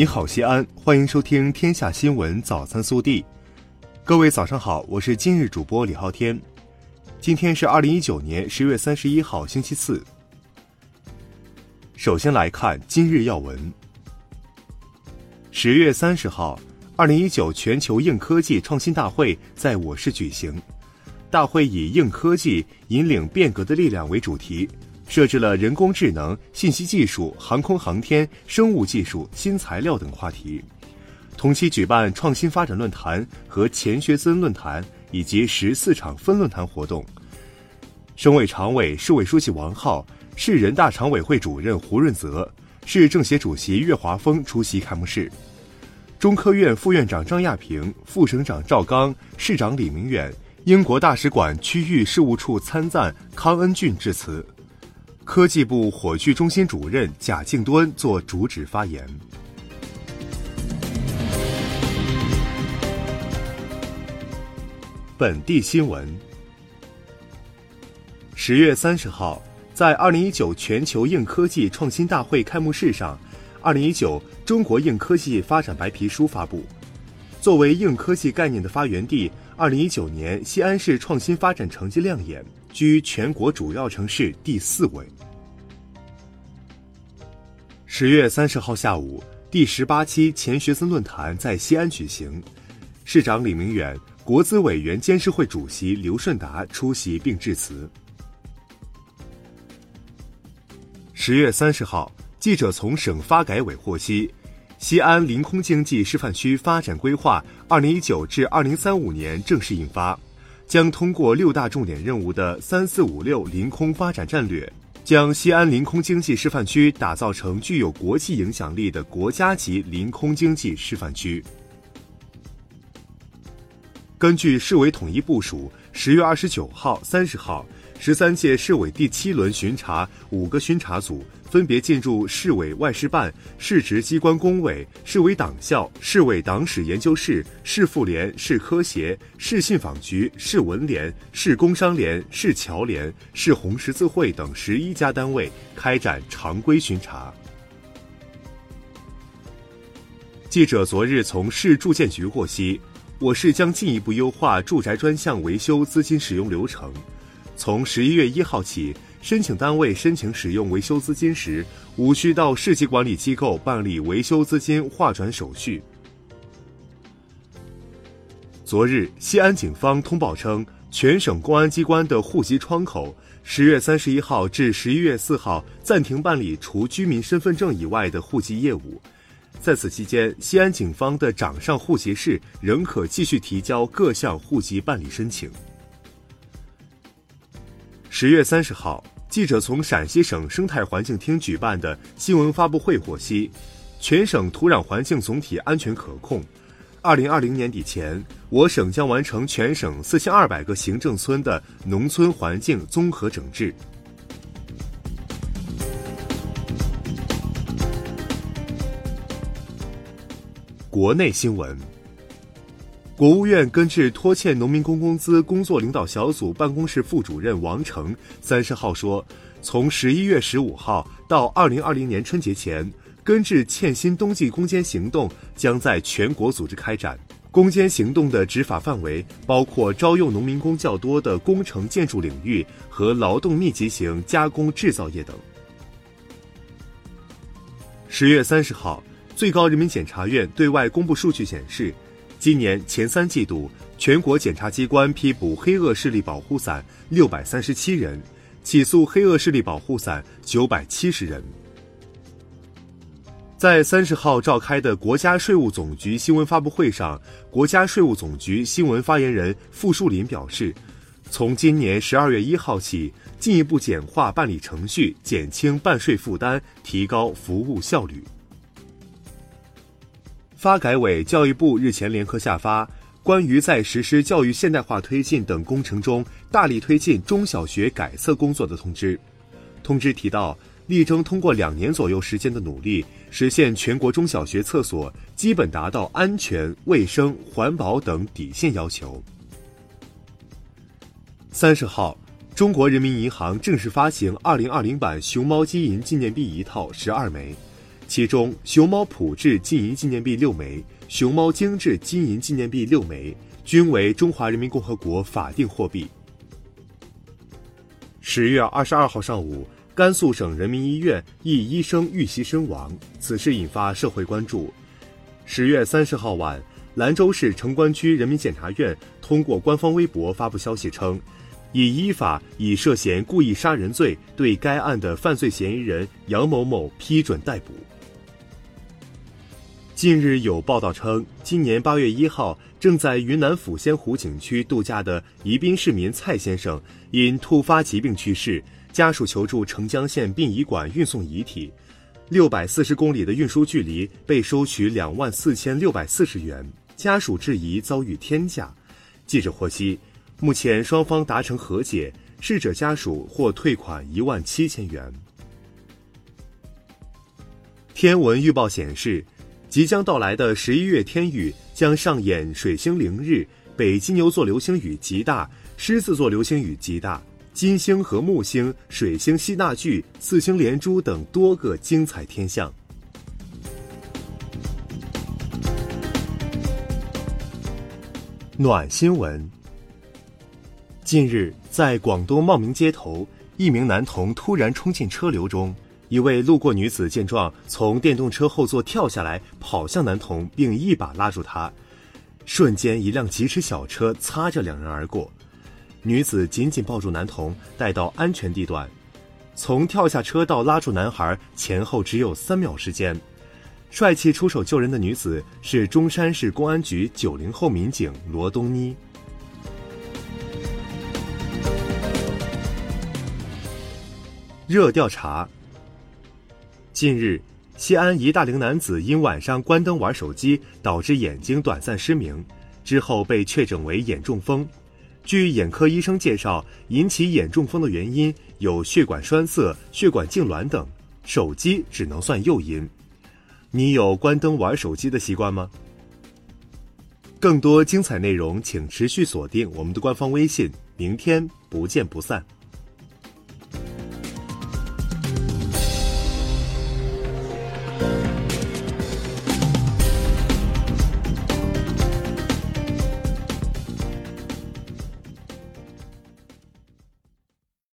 你好，西安，欢迎收听《天下新闻早餐速递》。各位早上好，我是今日主播李昊天。今天是二零一九年十月三十一号，星期四。首先来看今日要闻。十月三十号，二零一九全球硬科技创新大会在我市举行。大会以“硬科技引领变革的力量”为主题，设置了人工智能、信息技术、航空航天、生物技术、新材料等话题。同期举办创新发展论坛和钱学森论坛以及十四场分论坛活动。省委常委、市委书记王浩。市人大常委会主任胡润泽、市政协主席岳华峰出席开幕式。中科院副院长张亚平、副省长赵刚、市长李明远、英国大使馆区域事务处参赞康恩俊致辞。科技部火炬中心主任贾敬端作主旨发言。本地新闻。十月三十号。在二零一九全球硬科技创新大会开幕式上，二零一九中国硬科技发展白皮书发布。作为硬科技概念的发源地，二零一九年西安市创新发展成绩亮眼，居全国主要城市第四位。十月三十号下午，第十八期钱学森论坛在西安举行，市长李明远、国资委员监事会主席刘顺达出席并致辞。十月三十号，记者从省发改委获悉，西安临空经济示范区发展规划（二零一九至二零三五年）正式印发，将通过六大重点任务的“三四五六”临空发展战略，将西安临空经济示范区打造成具有国际影响力的国家级临空经济示范区。根据市委统一部署，十月二十九号、三十号。十三届市委第七轮巡查，五个巡查组分别进入市委外事办、市直机关工委、市委党校、市委党史研究室、市妇联、市科协、市信访局、市文联、市工商联、市侨联、市红十字会等十一家单位开展常规巡查。记者昨日从市住建局获悉，我市将进一步优化住宅专项维修资金使用流程。从十一月一号起，申请单位申请使用维修资金时，无需到市级管理机构办理维修资金划转手续。昨日，西安警方通报称，全省公安机关的户籍窗口十月三十一号至十一月四号暂停办理除居民身份证以外的户籍业务。在此期间，西安警方的掌上户籍室仍可继续提交各项户籍办理申请。十月三十号，记者从陕西省生态环境厅举办的新闻发布会获悉，全省土壤环境总体安全可控。二零二零年底前，我省将完成全省四千二百个行政村的农村环境综合整治。国内新闻。国务院根治拖欠农民工工资工作领导小组办公室副主任王成三十号说，从十一月十五号到二零二零年春节前，根治欠薪冬季攻坚行动将在全国组织开展。攻坚行动的执法范围包括招用农民工较多的工程建筑领域和劳动密集型加工制造业等。十月三十号，最高人民检察院对外公布数据显示。今年前三季度，全国检察机关批捕黑恶势力保护伞六百三十七人，起诉黑恶势力保护伞九百七十人。在三十号召开的国家税务总局新闻发布会上，国家税务总局新闻发言人傅树林表示，从今年十二月一号起，进一步简化办理程序，减轻办税负担，提高服务效率。发改委、教育部日前联合下发《关于在实施教育现代化推进等工程中大力推进中小学改厕工作的通知》。通知提到，力争通过两年左右时间的努力，实现全国中小学厕所基本达到安全、卫生、环保等底线要求。三十号，中国人民银行正式发行二零二零版熊猫金银纪念币一套十二枚。其中熊猫普智金银纪念币六枚，熊猫精致金银纪念币六枚，均为中华人民共和国法定货币。十月二十二号上午，甘肃省人民医院一医生遇袭身亡，此事引发社会关注。十月三十号晚，兰州市城关区人民检察院通过官方微博发布消息称，已依法以涉嫌故意杀人罪对该案的犯罪嫌疑人杨某某批准逮捕。近日有报道称，今年八月一号，正在云南抚仙湖景区度假的宜宾市民蔡先生因突发疾病去世，家属求助澄江县殡仪馆运送遗体。六百四十公里的运输距离被收取两万四千六百四十元，家属质疑遭遇天价。记者获悉，目前双方达成和解，逝者家属获退款一万七千元。天文预报显示，即将到来的十一月天宇将上演水星凌日、北金牛座流星雨极大、狮子座流星雨极大。金星和木星、水星吸纳聚、四星连珠等多个精彩天象。暖新闻。近日，在广东茂名街头，一名男童突然冲进车流中，一位路过女子见状，从电动车后座跳下来，跑向男童，并一把拉住他。瞬间，一辆疾驰小车擦着两人而过。女子紧紧抱住男童，带到安全地段。从跳下车到拉住男孩，前后只有三秒时间。帅气出手救人的女子是中山市公安局九零后民警罗东妮。热调查。近日，西安一大龄男子因晚上关灯玩手机，导致眼睛短暂失明，之后被确诊为眼中风。据眼科医生介绍，引起眼中风的原因有血管栓塞、血管痉挛等，手机只能算诱因。你有关灯玩手机的习惯吗？更多精彩内容，请持续锁定我们的官方微信。明天不见不散。